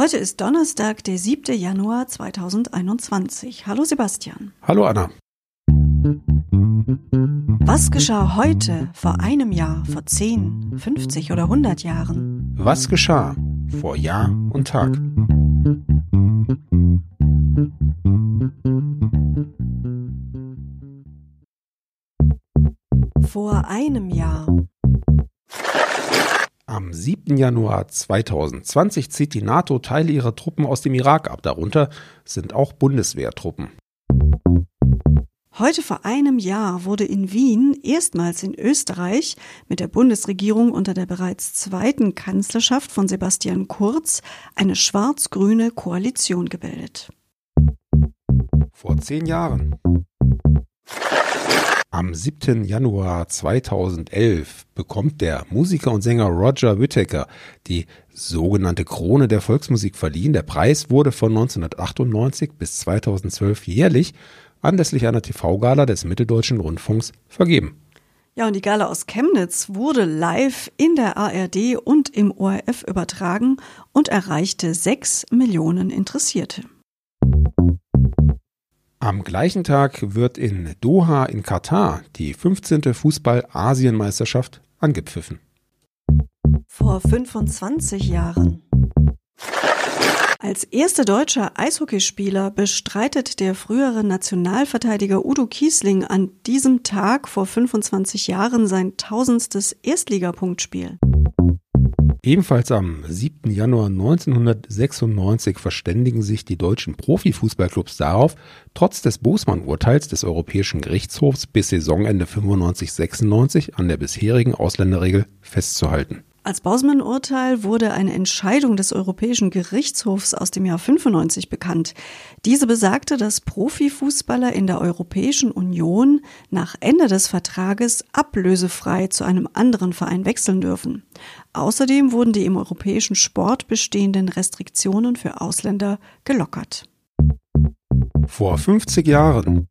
Heute ist Donnerstag, der 7. Januar 2021. Hallo Sebastian. Hallo Anna. Was geschah heute, vor einem Jahr, vor 10, 50 oder 100 Jahren? Was geschah vor Jahr und Tag? Vor einem Jahr. Am 7. Januar 2020 zieht die NATO Teile ihrer Truppen aus dem Irak ab. Darunter sind auch Bundeswehrtruppen. Heute vor einem Jahr wurde in Wien erstmals in Österreich mit der Bundesregierung unter der bereits zweiten Kanzlerschaft von Sebastian Kurz eine schwarz-grüne Koalition gebildet. Vor zehn Jahren. Am 7. Januar 2011 bekommt der Musiker und Sänger Roger Whittaker die sogenannte Krone der Volksmusik verliehen. Der Preis wurde von 1998 bis 2012 jährlich anlässlich einer TV-Gala des Mitteldeutschen Rundfunks vergeben. Ja, und die Gala aus Chemnitz wurde live in der ARD und im ORF übertragen und erreichte sechs Millionen Interessierte. Am gleichen Tag wird in Doha in Katar die 15. Fußball-Asienmeisterschaft angepfiffen. Vor 25 Jahren. Als erster deutscher Eishockeyspieler bestreitet der frühere Nationalverteidiger Udo Kiesling an diesem Tag vor 25 Jahren sein tausendstes Erstligapunktspiel. Ebenfalls am 7. Januar 1996 verständigen sich die deutschen Profifußballclubs darauf, trotz des Bosman-Urteils des Europäischen Gerichtshofs bis Saisonende 95-96 an der bisherigen Ausländerregel festzuhalten. Als Bausmann-Urteil wurde eine Entscheidung des Europäischen Gerichtshofs aus dem Jahr 95 bekannt. Diese besagte, dass Profifußballer in der Europäischen Union nach Ende des Vertrages ablösefrei zu einem anderen Verein wechseln dürfen. Außerdem wurden die im europäischen Sport bestehenden Restriktionen für Ausländer gelockert. Vor 50 Jahren.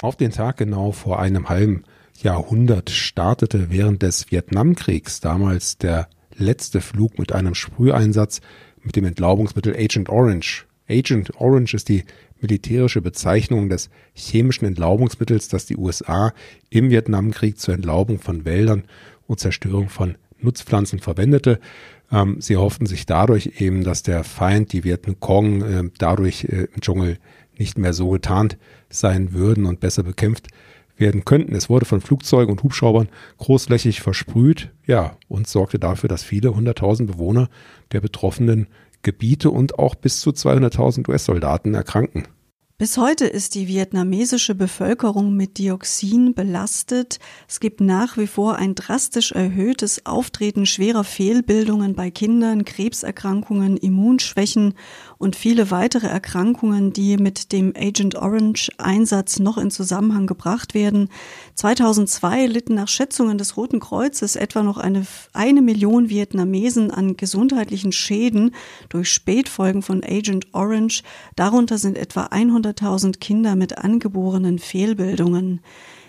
Auf den Tag genau vor einem halben Jahrhundert startete während des Vietnamkriegs damals der letzte Flug mit einem Sprüheinsatz mit dem Entlaubungsmittel Agent Orange. Agent Orange ist die militärische Bezeichnung des chemischen Entlaubungsmittels, das die USA im Vietnamkrieg zur Entlaubung von Wäldern und Zerstörung von Nutzpflanzen verwendete. Ähm, sie hofften sich dadurch eben, dass der Feind, die Vietcong, äh, dadurch äh, im Dschungel nicht mehr so getarnt sein würden und besser bekämpft werden könnten. Es wurde von Flugzeugen und Hubschraubern großflächig versprüht, ja, und sorgte dafür, dass viele hunderttausend Bewohner der betroffenen Gebiete und auch bis zu 200.000 US-Soldaten erkranken. Bis heute ist die vietnamesische Bevölkerung mit Dioxin belastet. Es gibt nach wie vor ein drastisch erhöhtes Auftreten schwerer Fehlbildungen bei Kindern, Krebserkrankungen, Immunschwächen und viele weitere Erkrankungen, die mit dem Agent Orange Einsatz noch in Zusammenhang gebracht werden. 2002 litten nach Schätzungen des Roten Kreuzes etwa noch eine, eine Million Vietnamesen an gesundheitlichen Schäden durch Spätfolgen von Agent Orange. Darunter sind etwa 100.000 Kinder mit angeborenen Fehlbildungen.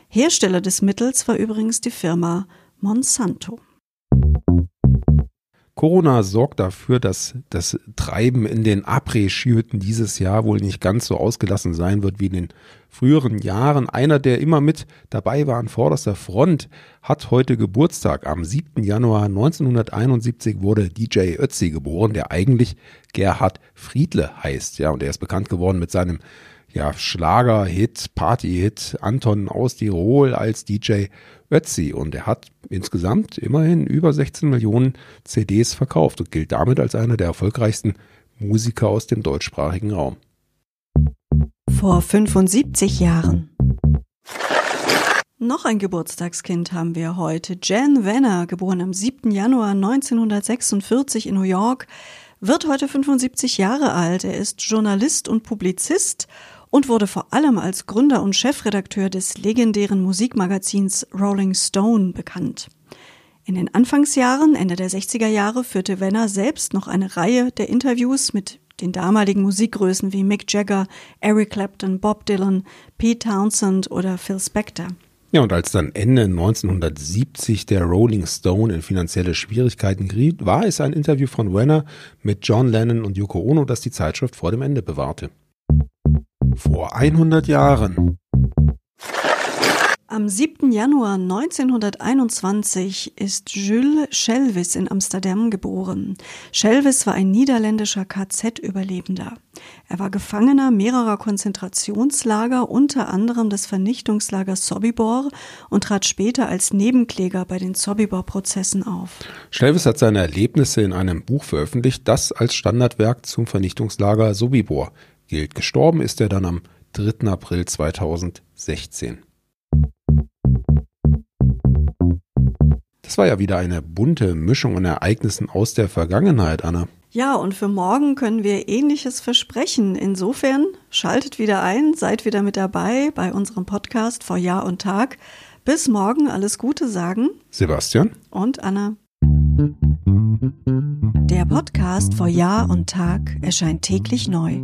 Hersteller des Mittels war übrigens die Firma Monsanto. Corona sorgt dafür, dass das Treiben in den Après-Ski-Hütten dieses Jahr wohl nicht ganz so ausgelassen sein wird wie in den früheren Jahren. Einer, der immer mit dabei war an vorderster Front, hat heute Geburtstag. Am 7. Januar 1971 wurde DJ Ötzi geboren, der eigentlich Gerhard Friedle heißt. Ja, und er ist bekannt geworden mit seinem ja, Schlager-Hit, Party-Hit Anton aus Tirol als DJ Ötzi und er hat insgesamt immerhin über 16 Millionen CDs verkauft und gilt damit als einer der erfolgreichsten Musiker aus dem deutschsprachigen Raum. Vor 75 Jahren. Noch ein Geburtstagskind haben wir heute. Jan Venner, geboren am 7. Januar 1946 in New York, wird heute 75 Jahre alt. Er ist Journalist und Publizist und wurde vor allem als Gründer und Chefredakteur des legendären Musikmagazins Rolling Stone bekannt. In den Anfangsjahren, Ende der 60er Jahre, führte Wenner selbst noch eine Reihe der Interviews mit den damaligen Musikgrößen wie Mick Jagger, Eric Clapton, Bob Dylan, Pete Townsend oder Phil Spector. Ja, und als dann Ende 1970 der Rolling Stone in finanzielle Schwierigkeiten geriet, war es ein Interview von Wenner mit John Lennon und Yoko Ono, das die Zeitschrift vor dem Ende bewahrte. Vor 100 Jahren am 7. Januar 1921 ist Jules Schelvis in Amsterdam geboren. Schelvis war ein niederländischer KZ-Überlebender. Er war Gefangener mehrerer Konzentrationslager, unter anderem des Vernichtungslagers Sobibor und trat später als Nebenkläger bei den Sobibor-Prozessen auf. Schelvis hat seine Erlebnisse in einem Buch veröffentlicht, das als Standardwerk zum Vernichtungslager Sobibor gilt. Gestorben ist er dann am 3. April 2016. Das war ja wieder eine bunte Mischung an Ereignissen aus der Vergangenheit, Anna. Ja, und für morgen können wir ähnliches versprechen. Insofern schaltet wieder ein, seid wieder mit dabei bei unserem Podcast vor Jahr und Tag. Bis morgen alles Gute sagen. Sebastian und Anna. Der Podcast vor Jahr und Tag erscheint täglich neu.